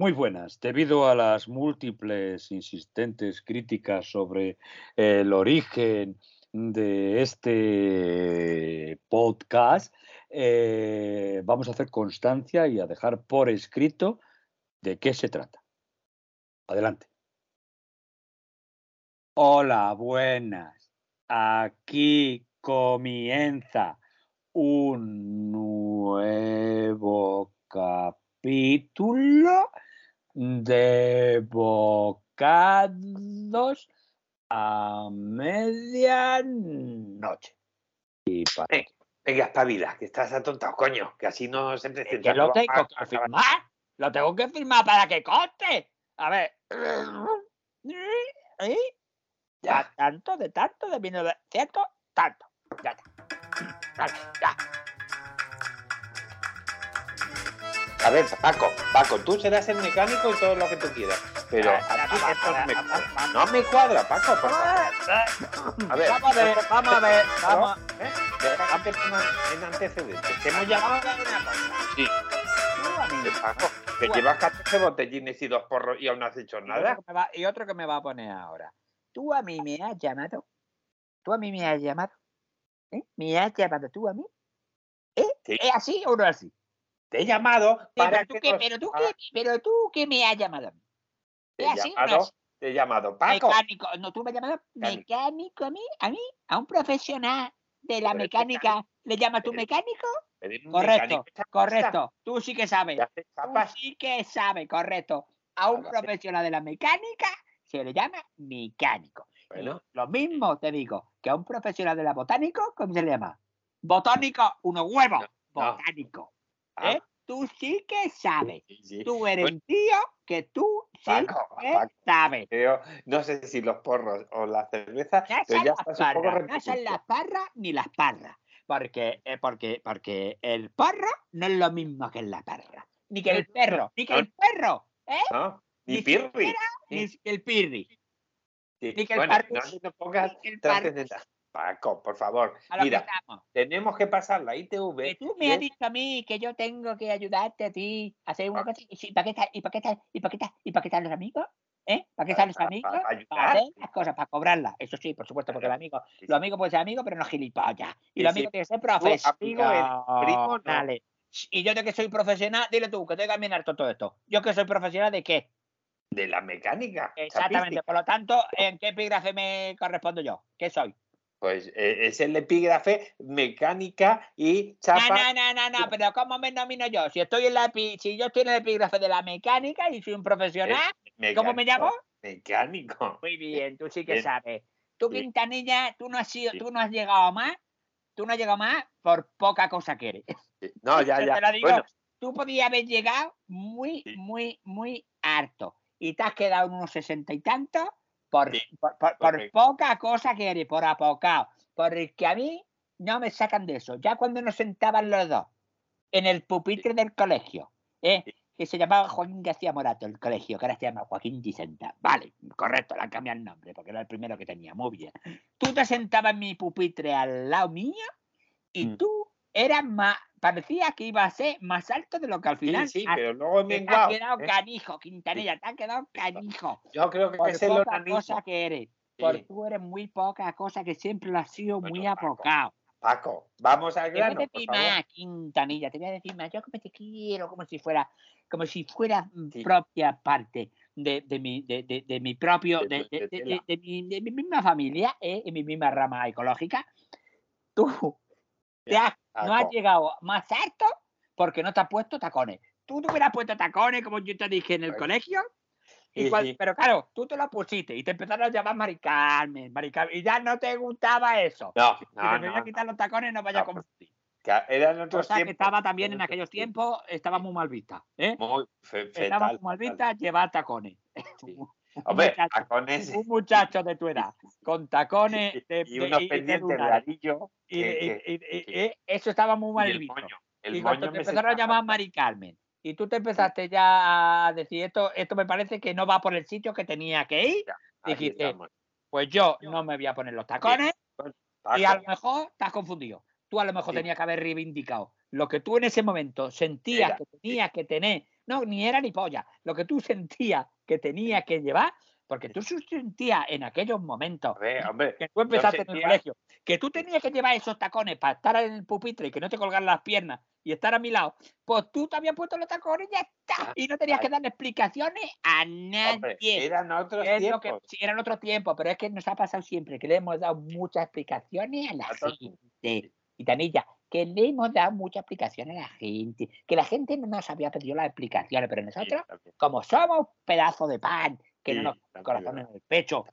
Muy buenas. Debido a las múltiples insistentes críticas sobre el origen de este podcast, eh, vamos a hacer constancia y a dejar por escrito de qué se trata. Adelante. Hola, buenas. Aquí comienza un nuevo capítulo de bocados a medianoche. Y para... Venga, espabila, que estás atontado, coño, que así no se presenta. que lo tengo que firmar, lo tengo que firmar para que conste. A ver. ¿Eh? Ya, tanto, de tanto, de 1900, tanto. Ya, ya. ya. A ver, Paco, Paco, tú serás el mecánico y todo lo que tú quieras. Pero no me cuadra, Paco, por favor. A ver, vamos a ver, vamos a ver, vamos. ¿Eh? En antecedentes, te hemos llamado a una cosa. Sí. Paco, que llevas 14 botellines y dos porros y aún no has hecho nada. Y otro que me va a poner ahora. Tú a mí me has llamado. Tú a mí me has llamado. ¿Eh? ¿Me has llamado tú a mí? ¿Eh? ¿Es así o no así? Te he llamado para pero tú, que, pero, tú que, pero tú que me has llamado. Te he llamado, te he llamado Paco. Mecánico. No, tú me has llamado mecánico. a mí, a mí, a un profesional de la mecánica. ¿Le llamas tú mecánico? Correcto, correcto. Tú sí que sabes. Tú sí que sabes, correcto. A un profesional de la mecánica se le llama mecánico. Bueno. Lo mismo te digo que a un profesional de la botánico, ¿cómo se le llama? Botónico, uno huevo. Botánico. ¿Eh? Ah. Tú sí que sabes. Tú eres un tío que tú sí que sabes. no sé si los porros o la cerveza, no pero ya las parras, No son las parras ni las parras. Porque, eh, porque, porque el porro no es lo mismo que la parra. Ni que el perro, ni que el perro. ¿eh? No, ni, pirri. Ni el pirri. Ni que el bueno, no, no pongas Paco, por favor. Mira, tenemos que pasar la ITV. Que tú me has dicho a mí que yo tengo que ayudarte a ti a hacer una cosa. ¿Y para qué están, y para qué están, y para qué están, y para qué están los amigos? ¿Eh? ¿Para qué están los amigos? Para, hacer las cosas, para cobrarlas. Eso sí, por supuesto, porque el amigo, los amigos pueden ser amigos, pero no gilipollas. Y los amigos tienen que ser profesionales. Y yo de que soy profesional, dile tú, que tengo que caminar todo esto. ¿Yo que soy profesional de qué? De la mecánica. Exactamente. Por lo tanto, ¿en qué epígrafe me correspondo yo? ¿Qué soy? Pues eh, es el epígrafe mecánica y chapa. No, no, no, no, pero ¿cómo me nomino yo? Si estoy en la si yo estoy en el epígrafe de la mecánica y soy un profesional, ¿cómo me llamo? Mecánico. Muy bien, tú sí que sabes. Tú, Quintanilla, tú no has sido, tú no has llegado más, tú no has llegado más por poca cosa que eres. No, ya, ya. Te lo digo, tú podías haber llegado muy, muy, muy harto. Y te has quedado en unos sesenta y tantos por, por, poca cosa que eres, por apocado. Porque a mí no me sacan de eso. Ya cuando nos sentaban los dos en el pupitre del colegio, ¿eh? que se llamaba Joaquín García Morato, el colegio, que ahora se llama Joaquín Dicenta. Vale, correcto, le han cambiado el nombre, porque era el primero que tenía. Muy bien. Tú te sentabas en mi pupitre al lado mío y mm. tú eras más, parecía que iba a ser más alto de lo que al final. Sí, sí pero luego me Te ha quedado ¿eh? canijo, Quintanilla, te ha quedado canijo. Yo creo que es poca cosa que eres. Porque tú eres muy poca cosa que siempre lo has sido muy apocado. Paco, vamos al grano. Te voy a decir más, Quintanilla, te voy a decir más. Yo como te quiero, como si fuera, como si fuera propia parte de, de, mi, de, de, mi propio, de, mi, de mi misma familia, ¿eh? en mi misma rama ecológica. Tú te has no has llegado más alto porque no te has puesto tacones. Tú te hubieras puesto tacones, como yo te dije en el colegio, pero claro, tú te lo pusiste y te empezaron a llamar Mari Carmen, y ya no te gustaba eso. No, no, si te a quitar los tacones, no vaya a confundir. Eran otros Cosa que estaba también en aquellos tiempos, estaba muy mal vista. ¿eh? Muy estaba muy mal vista llevar tacones. Hombre, tacones. Un muchacho de tu edad, con tacones de, y unos pendientes de anillo. Y, eso estaba muy mal visto. y cuando te empezaron a llamar Mari Carmen y tú te empezaste ya a decir esto, esto me parece que no va por el sitio que tenía que ir, dijiste, pues yo no me voy a poner los tacones pues, y a lo mejor estás confundido. Tú a lo mejor tenías que haber reivindicado lo que tú en ese momento sentías que tenías que tener no, ni era ni polla. Lo que tú sentías que tenía que llevar, porque tú sentías en aquellos momentos que tú empezaste en el colegio, que tú tenías que llevar esos tacones para estar en el pupitre y que no te colgaran las piernas y estar a mi lado, pues tú te habías puesto los tacones y ya está. Y no tenías que darle explicaciones a nadie. eran otros tiempos. sí, eran otros tiempos, pero es que nos ha pasado siempre que le hemos dado muchas explicaciones a la gente. Y Tanilla, que le hemos dado muchas explicaciones a la gente, que la gente no nos había pedido las explicaciones, pero nosotros, como somos pedazo de pan, que no nos corazón en el pecho,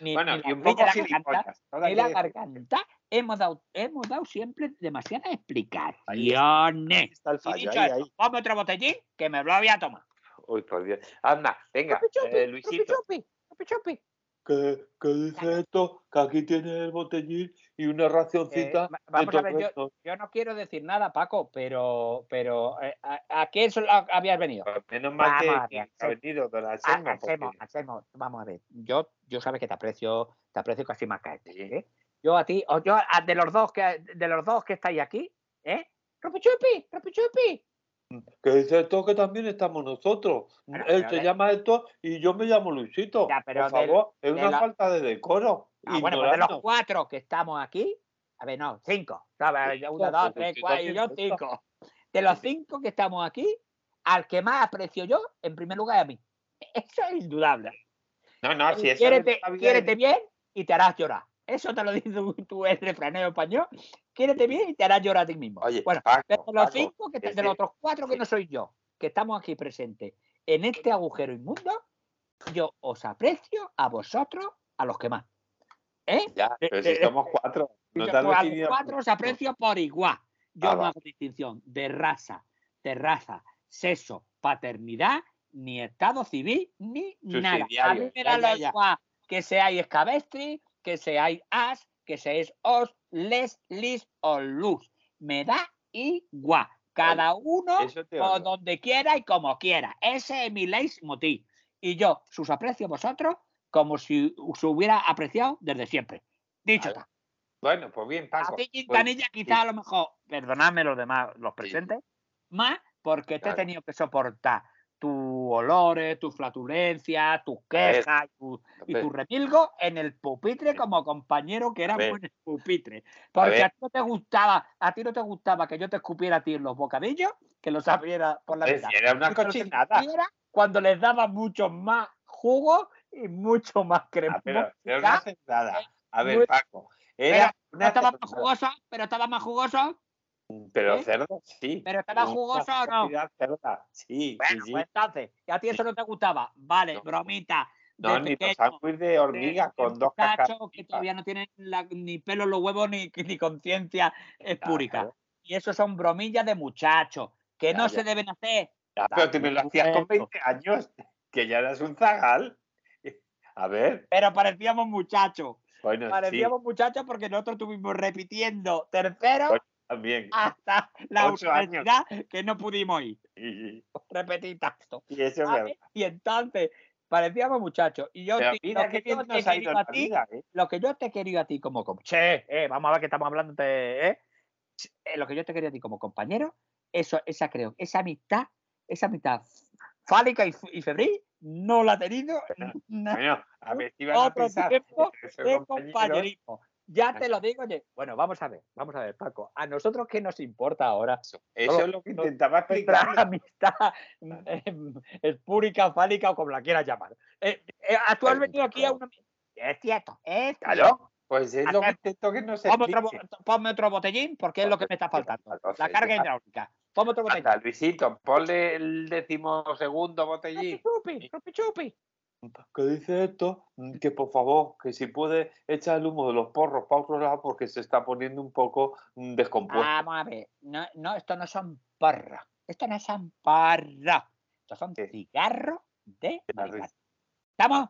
ni, bueno, y un poco la garganta, ni la garganta, hemos dado, hemos dado siempre demasiadas explicaciones. Está el fallo, ahí, ahí. Ponme otro botellín que me lo voy a tomar. Uy, por Dios. Anda, venga, eh, Luisito. Chupi, chupi, chupi. ¿Qué, ¿Qué, dice esto? Que aquí tiene el botellín y una racioncita. Eh, vamos a ver, yo, yo, no quiero decir nada, Paco, pero, pero eh, ¿a, a, qué eso habías venido? Pues menos mal vamos que, ha venido, don Anselmo. Hacemos, hacemos, vamos a ver. Yo, yo sabes que te aprecio, te aprecio casi más que a este, ¿eh? Yo a ti, o yo a, de los dos que de los dos que estáis aquí, ¿eh? ¡Ropichupi! ¡Ropichupi! Que dice esto que también estamos nosotros. Él se llama esto y yo me llamo Luisito. Por favor, es una falta de decoro. Ah, bueno, pues de los cuatro que estamos aquí, a ver, no, cinco. Uno, dos, tres, cuatro y yo cinco. De los cinco que estamos aquí, al que más aprecio yo, en primer lugar, a mí. Eso es indudable. No, no, si eso quiérete, bien y te harás llorar. Eso te lo dice tu, el refranero español. Quiérete bien y te harás llorar a ti mismo. Oye, bueno, de los cinco, que, de los otros cuatro que no soy yo, que estamos aquí presentes en este agujero inmundo, yo os aprecio a vosotros, a los que más. ¿Eh? Ya, pero si somos cuatro. No a los cuatro os aprecio por igual. Yo ah, no hago distinción de raza, de raza, sexo, paternidad, ni estado civil, ni nada. A mí me da lo igual que seáis cabestri, que seáis as, que seáis os, les, lis o luz. Me da igual. Cada uno o donde quiera y como quiera. Ese es mi leitmotiv. Y yo sus aprecio vosotros como si se hubiera apreciado desde siempre. Dicho está. Bueno, pues bien, Paco. A ti, Quintanilla, pues, quizá a lo mejor, perdonadme los demás, los presentes, más porque te he tenido que soportar tus olores, tus flatulencias, tus quejas y tu, remilgo en el pupitre como compañero que era en el pupitre. Porque a, ti no te gustaba, a ti no te gustaba que yo te escupiera a ti los bocadillos, que los abriera por la vida. Era una cochinada. Cuando les daba mucho más jugo y mucho más cremoso. pero, no nada. A ver, Paco. Era estaba más jugoso, pero estaba más jugoso. Pero ¿Eh? cerdo, sí. ¿Pero estaba jugoso o no? Cerda. Sí, bueno, sí, pues entonces, ¿y a ti eso no te gustaba? Vale, bromita. No, ni los sándwiches de hormiga con dos cachos que todavía no tienen ni pelo en los huevos ni, ni conciencia espúrica. Y eso son bromillas de muchachos que no se deben hacer. pero tú me lo hacías con 20 años, que ya eras un zagal. A ver. Pero parecíamos muchachos. Bueno, parecíamos muchachos porque nosotros estuvimos repitiendo tercero también. Hasta la universidad que no pudimos ir. Repetir tanto. Y, eso y entonces, parecíamos muchachos. Y yo, te, lo, que yo te querido a ti, ¿eh? lo que yo te quería a ti como, como che, eh, vamos a ver que estamos hablando de, eh, eh, lo que yo te quería a ti como compañero, eso, esa creo, esa amistad, esa amistad fálica y, y febril, no la ha tenido. Bueno, a ver, otro tiempo de compañerismo. Ya te lo digo, oye. Bueno, vamos a ver, vamos a ver, Paco. ¿A nosotros qué nos importa ahora? Eso, es lo que intentaba explicar. amistad em, espúrica, fálica o como la quieras llamar. Eh, eh, tú has venido aquí a una. Es cierto, es Claro. Pues es lo que intento que no se ponme otro, ponme otro botellín porque es lo que me está faltando. La carga hidráulica. Ponme otro botellín. Luisito, ponle el decimosegundo botellín. Chupi, chupi, chupi que dice esto, mm, que por favor, que si puede echar el humo de los porros para otro lado porque se está poniendo un poco mm, descompuesto. Vamos a ver, no, no, esto no son porros, esto no son porros, estos son cigarros de marihuana. ¿Estamos?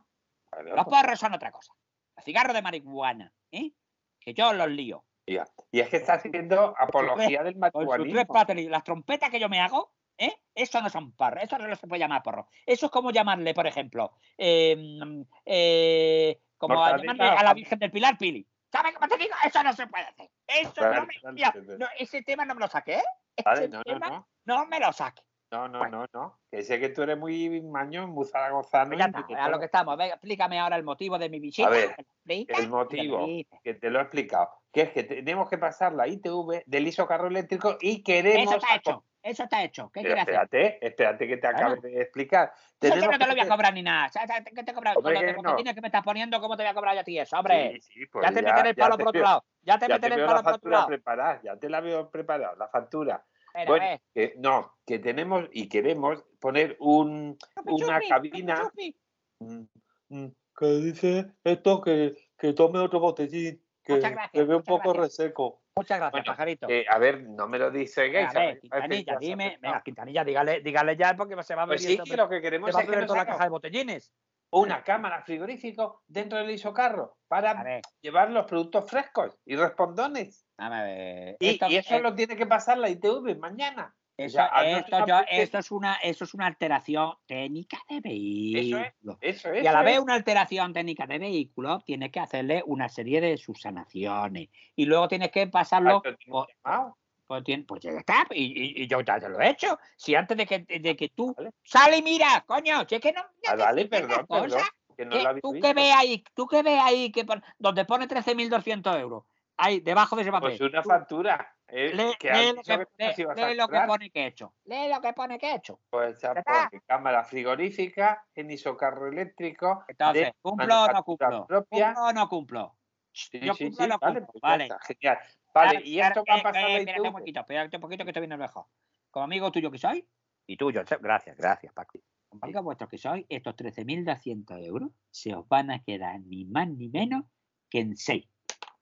Los porros son otra cosa. Los cigarros de marihuana, ¿eh? Que yo los lío. Y es que está haciendo apología del marihuanismo. Las trompetas que yo me hago, ¿Eh? Eso no son porros, eso no se puede llamar porro. Eso es como llamarle, por ejemplo, em, eh, como llamarle a la Virgen del Pilar Pili. ¿Sabes cómo te digo? Eso no se puede hacer. Eso no me, ese tema no me lo saqué. ¿eh? Ese tema no. me lo saque. No, no, no, no. Que sé que tú eres muy mañón, muy zaragozano. Pues a lo que estamos. Venga, explícame ahora el motivo de mi visita. A ver, el motivo, que te lo he explicado, que es que tenemos que pasar la ITV del isocarro eléctrico y queremos... Eso está hecho, eso está hecho. ¿Qué quieres espérate, hacer? Espérate, que te acabe de explicar. Eso no te lo voy a cobrar ni nada. ¿Qué te cobras? Con los que me estás poniendo, ¿cómo te voy a cobrar yo a ti eso, hombre? Sí, sí, pues ya te meteré el palo por otro lado. Ya te meteré el palo por otro lado. Preparada, ya te la veo preparada, la factura bueno, que, no, que tenemos y queremos poner un, una cabina. Mm, mm, que dice esto que, que tome otro botellín, que, que ve un poco reseco. Muchas gracias, pajarito. a ver, no me lo dice Gay. A ver, Quintanilla, dime. Venga, Quintanilla, dígale, dígale ya porque se va a ver. Pues sí, que lo que queremos es que toda la caja de botellines. Una cámara frigorífico dentro del isocarro para llevar los productos frescos y respondones. Y, eso lo tiene que pasar la ITV mañana. Eso, esto, es una, eso es una alteración técnica de vehículo. Eso es, y a la vez una alteración técnica de vehículo, tienes que hacerle una serie de subsanaciones. Y luego tienes que pasarlo. Pues, pues, ya está, y, yo ya te lo he hecho. Si antes de que, de que tú sale y mira, coño, si es que no. Ah, vale, perdón, perdón, que no tú que ves ahí, tú que ves ahí que donde pone 13.200 euros Ahí, debajo de ese papel. Pues una factura. Eh, lee, que lee, lo, que, lee, lo, que, pone que he hecho. Lee lo que pone que he hecho. Pues ya pone cámara frigorífica en isocarro eléctrico. Entonces, ¿cumplo o no cumplo? Propia. ¿Cumplo o no cumplo? Sí, Yo sí, cumplo o no cumplo. Pues vale, genial. Vale, y esto va a pasar eh, Espérate un poquito, espérate un poquito que estoy viendo mejor. Como amigo tuyo que soy, y tuyo, gracias, gracias, Paco. Como amigo vuestro que soy, estos 13.200 euros se os van a quedar ni más ni menos que en 6.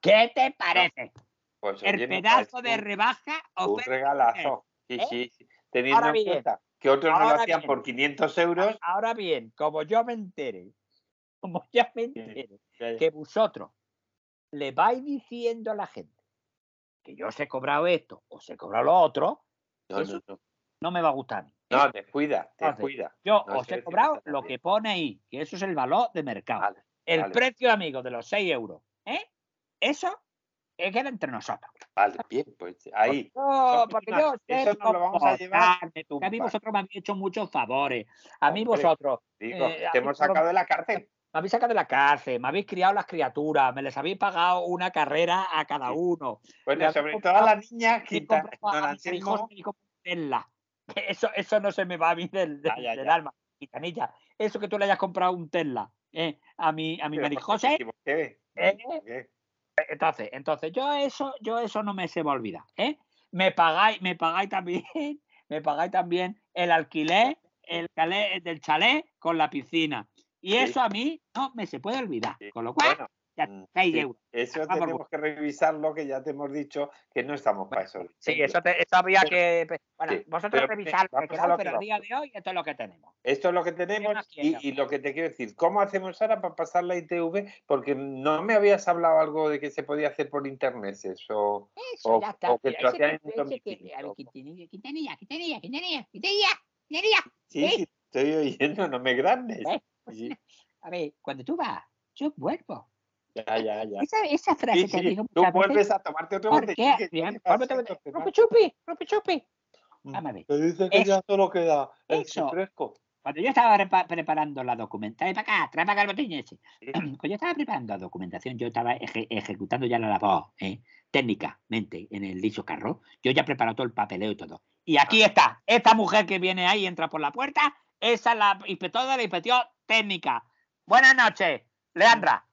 ¿Qué te parece? Pues, el pedazo de rebaja Un regalazo. Sí, ¿Eh? sí, sí. Teniendo en cuenta que otros no lo hacían por 500 euros. Ahora bien, como yo me entere, como ya me entere, que vosotros le vais diciendo a la gente que yo os he cobrado esto o os he cobrado lo otro, no, eso no, no. me va a gustar. No, descuida, descuida. Yo os he cobrado lo que pone ahí, que eso es el valor de mercado. el precio, amigo, de los 6 euros. ¿eh? Eso queda entre nosotros. Vale, bien, pues ahí. porque yo eso no lo vamos a llevar. a mí vosotros me habéis hecho muchos favores. A mí vosotros. Digo, eh, te hemos sacado de la cárcel. Me habéis sacado de la cárcel, me habéis criado las criaturas, me les habéis pagado una carrera a cada uno. Bueno, sobre todo a las niñas que Eso, eso no se me va a mí del, del, alma. Gitanilla, eso que tú le hayas comprado un Tesla eh, a mi, a mi Marijose. ¿Qué? ¿Eh? Entonces, entonces, yo eso, yo eso no me se me olvida, ¿eh? Me pagáis, me pagáis también, me pagáis también el alquiler, el calé, del chalet con la piscina. Y eso a mí no me se puede olvidar. Con lo cual, Mm, eso tenemos que revisarlo, que ya te hemos dicho que no estamos para eso. Sí, eso, habría que. Bueno, vosotros revisarlo, pero a día de hoy esto es lo que tenemos. Esto es lo que tenemos y, lo que te quiero decir, ¿cómo hacemos ahora para pasar la ITV? Porque no me habías hablado algo de que se podía hacer por internet, eso. Eso, o, ya está. O que lo hacían en Quintanilla, Quintanilla, Quintanilla, Quintanilla, Quintanilla. Sí, sí, estoy oyendo, no me grandes. A ver, cuando tú vas, yo vuelvo. Ya, ya, ya. Esa, esa frase sí, que sí. dijo Tú vuelves a tomarte otro botellín. Rupi chupi, rupi chupi. Vamos Te dice que ya solo queda el fresco. Cuando yo estaba preparando la documentación, para acá, trae para acá el botellín ese. Cuando yo estaba preparando la documentación, yo estaba ejecutando ya la labor ¿eh? técnicamente en el dicho carro. Yo ya he preparado todo el papeleo y todo. Y aquí está, esta mujer que viene ahí, entra por la puerta, esa es la inspectora de la inspección técnica. Buenas noches, Leandra.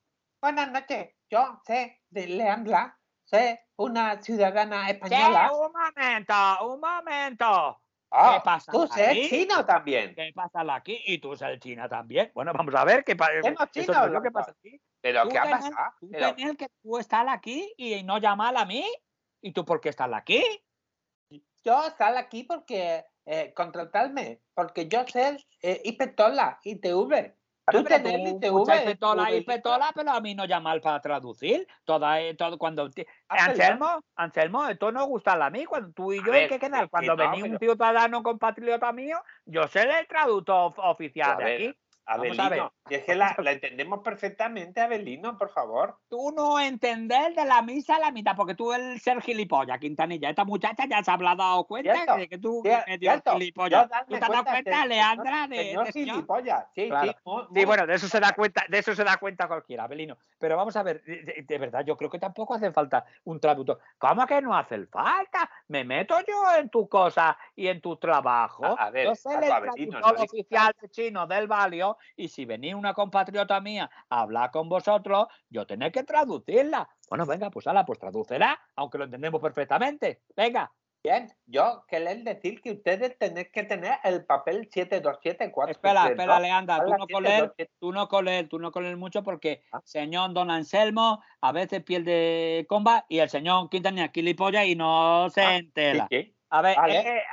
Buenas noches, yo sé de Leandra, sé una ciudadana española. un momento, un momento. Ah, ¿Qué pasa tú eres chino también. ¿Qué pasa aquí? Y tú eres china también. Bueno, vamos a ver qué pasa. Chino, ¿Qué pasa aquí? ¿Pero qué ha pasado? Tú Pero... que tú estás aquí y no llamar a mí. ¿Y tú por qué estás aquí? Yo estoy aquí porque eh, contratarme, porque yo soy eh, inspectora ITV. Tú tenés ITV. Toda y petola, pero a mí no llama para traducir. Toda, eh, todo, cuando Anselmo, Anselmo, esto no gusta a mí. Cuando tú y yo hay que quedar. Cuando venía un ciudadano compatriota mío, yo sé el traductor oficial de aquí. A ver, Y es que la, entendemos perfectamente, Abelino, por favor. Tú no entender de la misa a la mitad, porque tú eres ser gilipollas, Quintanilla. Esta muchacha ya se habrá dado cuenta de que tú eres gilipollas. ¿Tú te has dado cuenta, Leandra, de, señor gilipollas? Sí, sí. bueno, de eso se da cuenta, de eso se da cuenta cualquiera, Abelino. Pero vamos a ver, de, verdad, yo creo que tampoco hace falta un traductor. ¿Cómo que no hace falta? Me meto yo en tu cosa y en tu trabajo. A, ver, yo soy el traductor oficial de chino del Valio y si venís una compatriota mía a hablar con vosotros, yo tenés que traducirla. Bueno, venga, pues ala, pues traducirá, aunque lo entendemos perfectamente. Venga. Bien, yo querer decir que ustedes tenéis que tener el papel 7274. Espera, espera, Leandra, tú no, coler, tú no coler, tú no coler mucho porque el ah. señor Don Anselmo a veces pierde comba y el señor Quintanilla gilipollas y no se ah, entera. A ver,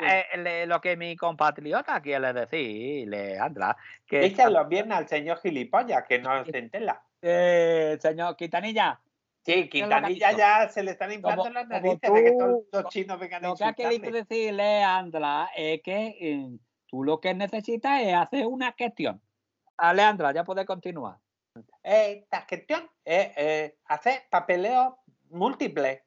eh, lo que mi compatriota quiere decir, Leandra, que... Díselo bien al señor gilipollas, que no se entela. Eh, señor Quintanilla. Sí, Quintanilla ya se le están inflando las narices de que todos los chinos vengan a Lo que ha querido decir, Leandra, es que eh, tú lo que necesitas es hacer una gestión. Ah, Leandra, ya puedes continuar. Esta gestión es hacer papeleo múltiple.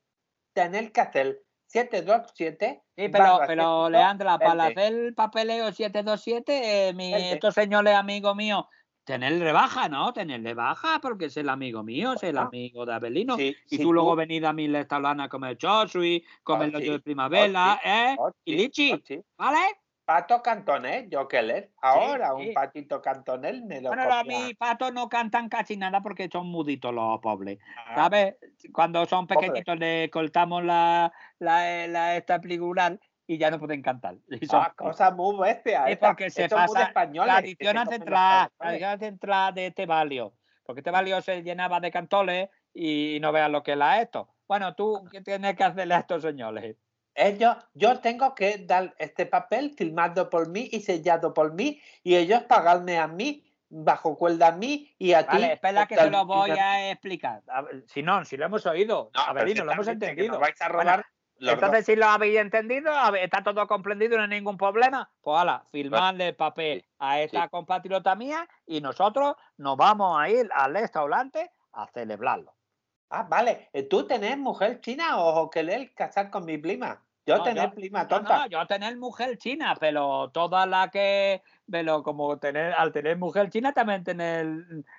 Tener que hacer 727. Sí, pero, pero Leandra, para hacer el papeleo 727, eh, mi, estos señores amigos míos, tenerle rebaja, ¿no? Tenerle baja, porque es el amigo mío, es el amigo de Abelino. y tú, luego venís a mi restaurante a comer chosui, comer oh, de primavera, oh, ¿eh? Oh, y lichi, ¿vale? Pato cantonés, yo que leer. Ahora un patito cantonés me lo Bueno, a mí patos no cantan casi nada porque son muditos los pobres. Ah. ¿Sabes? Cuando son pequeñitos le cortamos la, la, la esta pligular y ya no pueden cantar. Son ah, cosas muy bestias. Es porque se pasa la adicción central, la central de este valio. Porque este valio se llenaba de cantoles y no veas lo que es la esto. Bueno, tú, ¿qué tienes que hacerle a estos señores? Ellos, yo tengo que dar este papel firmado por mí y sellado por mí y ellos pagarme a mí bajo cuerda a mí y a ti. Espera que te lo voy a explicar. si no, si lo hemos oído, no, lo hemos entendido. vais a robar entonces, si lo habéis entendido, está todo comprendido, no hay ningún problema, pues ala, firmadle el papel a esta compatriota mía y nosotros nos vamos a ir al restaurante a celebrarlo. Ah, vale. ¿Tú tenés mujer china o querer casar con mi prima? Yo tener prima tonta. No, yo tener mujer china, pero toda la que. Pero como tener, al tener mujer china también tener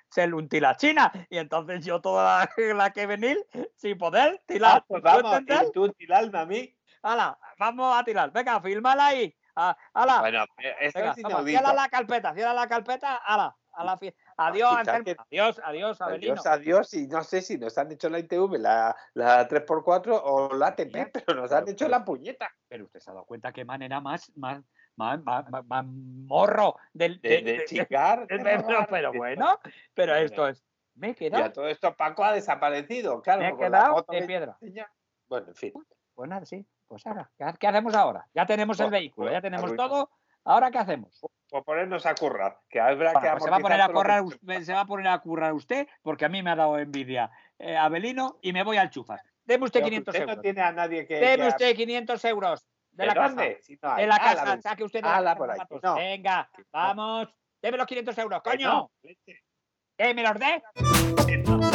ser un tila china. Y entonces yo toda la, que venir sin poder tirar. Ah, pues vamos, y tú tirarme a mí. Hala, vamos a tirar. Venga, fírmala ahí. Ah, hala. Bueno, esto es cierra la carpeta, cierra la carpeta, hala, a la Adiós, adiós, adiós, Abelino. Adiós, adiós. Y no sé si nos han hecho la ITV, la, la 3x4 o la ATP, pero nos han hecho la puñeta. Pero usted se ha dado cuenta qué manera más, más, más, más, morro del, de, de, chicar. pero, bueno, pero esto es. Me he quedado. Ya todo esto Paco ha desaparecido, claro. Me he quedado de piedra. Bueno, en fin. Pues nada, sí. Pues ahora, ¿qué hacemos ahora? Ya tenemos el vehículo, ya tenemos todo. ¿Ahora qué hacemos? O ponernos a currar, que habrá que pues se va a poner a currar, usted, se va a poner a currar usted porque a mí me ha dado envidia eh, Abelino y me voy al chufas. Deme usted 500 euros. No tiene a nadie que. Deme usted 500 euros de, la casa. de la casa, saque usted de la casa. Venga, vamos. Deme los 500 euros, coño. Que me los dé.